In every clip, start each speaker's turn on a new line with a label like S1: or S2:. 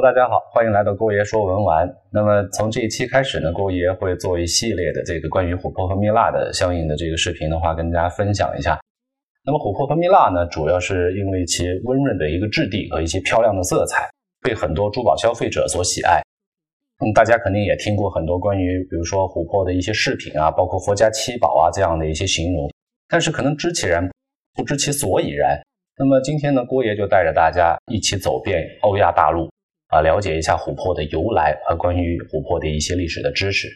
S1: 大家好，欢迎来到郭爷说文玩。那么从这一期开始呢，郭爷会做一系列的这个关于琥珀和蜜蜡的相应的这个视频的话，跟大家分享一下。那么琥珀和蜜蜡呢，主要是因为其温润的一个质地和一些漂亮的色彩，被很多珠宝消费者所喜爱。嗯，大家肯定也听过很多关于比如说琥珀的一些饰品啊，包括佛家七宝啊这样的一些形容，但是可能知其然不知其所以然。那么今天呢，郭爷就带着大家一起走遍欧亚大陆。啊，了解一下琥珀的由来和关于琥珀的一些历史的知识。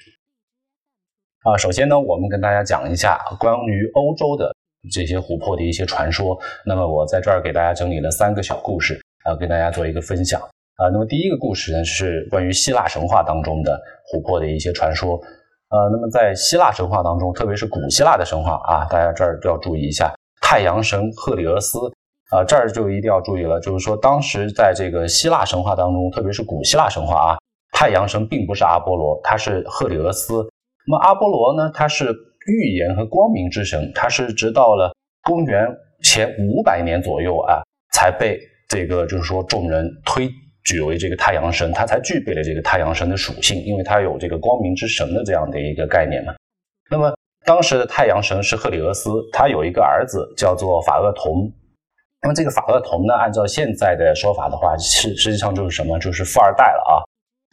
S1: 啊，首先呢，我们跟大家讲一下关于欧洲的这些琥珀的一些传说。那么我在这儿给大家整理了三个小故事，啊，跟大家做一个分享。啊，那么第一个故事呢是关于希腊神话当中的琥珀的一些传说。呃，那么在希腊神话当中，特别是古希腊的神话啊，大家这儿要注意一下，太阳神赫里俄斯。啊，这儿就一定要注意了，就是说，当时在这个希腊神话当中，特别是古希腊神话啊，太阳神并不是阿波罗，他是赫里俄斯。那么阿波罗呢，他是预言和光明之神，他是直到了公元前五百年左右啊，才被这个就是说众人推举为这个太阳神，他才具备了这个太阳神的属性，因为他有这个光明之神的这样的一个概念嘛。那么当时的太阳神是赫里俄斯，他有一个儿子叫做法厄同。那么这个法厄同呢，按照现在的说法的话，是实际上就是什么？就是富二代了啊！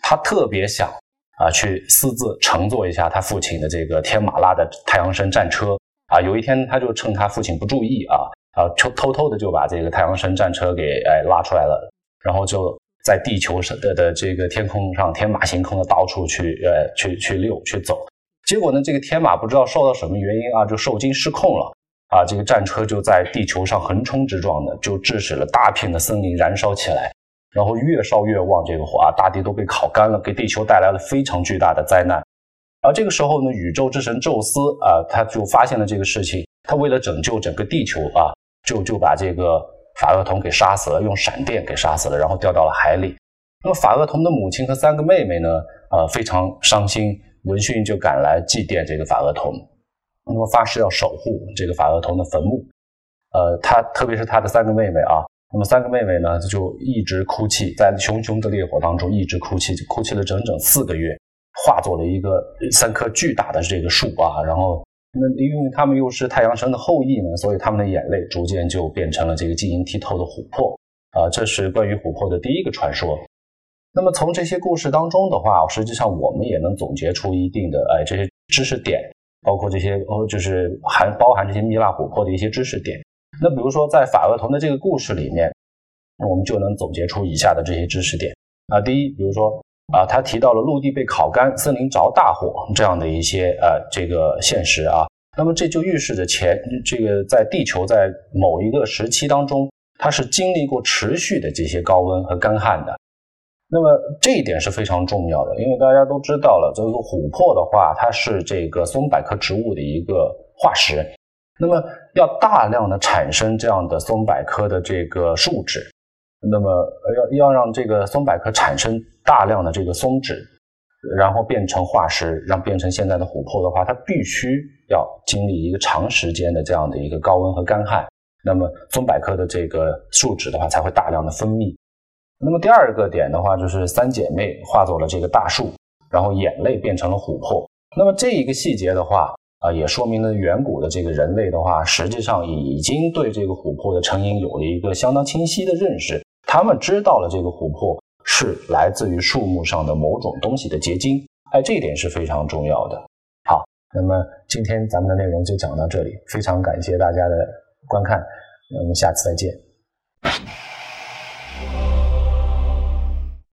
S1: 他特别想啊去私自乘坐一下他父亲的这个天马拉的太阳神战车啊。有一天，他就趁他父亲不注意啊啊，偷偷偷的就把这个太阳神战车给哎拉出来了，然后就在地球上的的这个天空上天马行空的到处去呃去去溜去走。结果呢，这个天马不知道受到什么原因啊，就受惊失控了。啊，这个战车就在地球上横冲直撞的，就致使了大片的森林燃烧起来，然后越烧越旺，这个火啊，大地都被烤干了，给地球带来了非常巨大的灾难。而这个时候呢，宇宙之神宙斯啊，他就发现了这个事情，他为了拯救整个地球啊，就就把这个法厄同给杀死了，用闪电给杀死了，然后掉到了海里。那么法厄同的母亲和三个妹妹呢，啊，非常伤心，闻讯就赶来祭奠这个法厄同。那么发誓要守护这个法厄同的坟墓，呃，他特别是他的三个妹妹啊，那么三个妹妹呢就一直哭泣，在熊熊的烈火当中一直哭泣，哭泣了整整四个月，化作了一个三棵巨大的这个树啊，然后那因为他们又是太阳神的后裔呢，所以他们的眼泪逐渐就变成了这个晶莹剔透的琥珀啊，这是关于琥珀的第一个传说。那么从这些故事当中的话，实际上我们也能总结出一定的哎这些知识点。包括这些哦，就是含包含这些蜜蜡琥珀的一些知识点。那比如说，在法厄同的这个故事里面，我们就能总结出以下的这些知识点啊。第一，比如说啊，他提到了陆地被烤干、森林着大火这样的一些呃这个现实啊。那么这就预示着前这个在地球在某一个时期当中，它是经历过持续的这些高温和干旱的。那么这一点是非常重要的，因为大家都知道了，这个琥珀的话，它是这个松柏科植物的一个化石。那么要大量的产生这样的松柏科的这个树脂，那么要要让这个松柏科产生大量的这个松脂，然后变成化石，让变成现在的琥珀的话，它必须要经历一个长时间的这样的一个高温和干旱。那么松柏科的这个树脂的话，才会大量的分泌。那么第二个点的话，就是三姐妹化作了这个大树，然后眼泪变成了琥珀。那么这一个细节的话，啊，也说明了远古的这个人类的话，实际上已经对这个琥珀的成因有了一个相当清晰的认识。他们知道了这个琥珀是来自于树木上的某种东西的结晶，哎，这一点是非常重要的。好，那么今天咱们的内容就讲到这里，非常感谢大家的观看，那我们下次再见。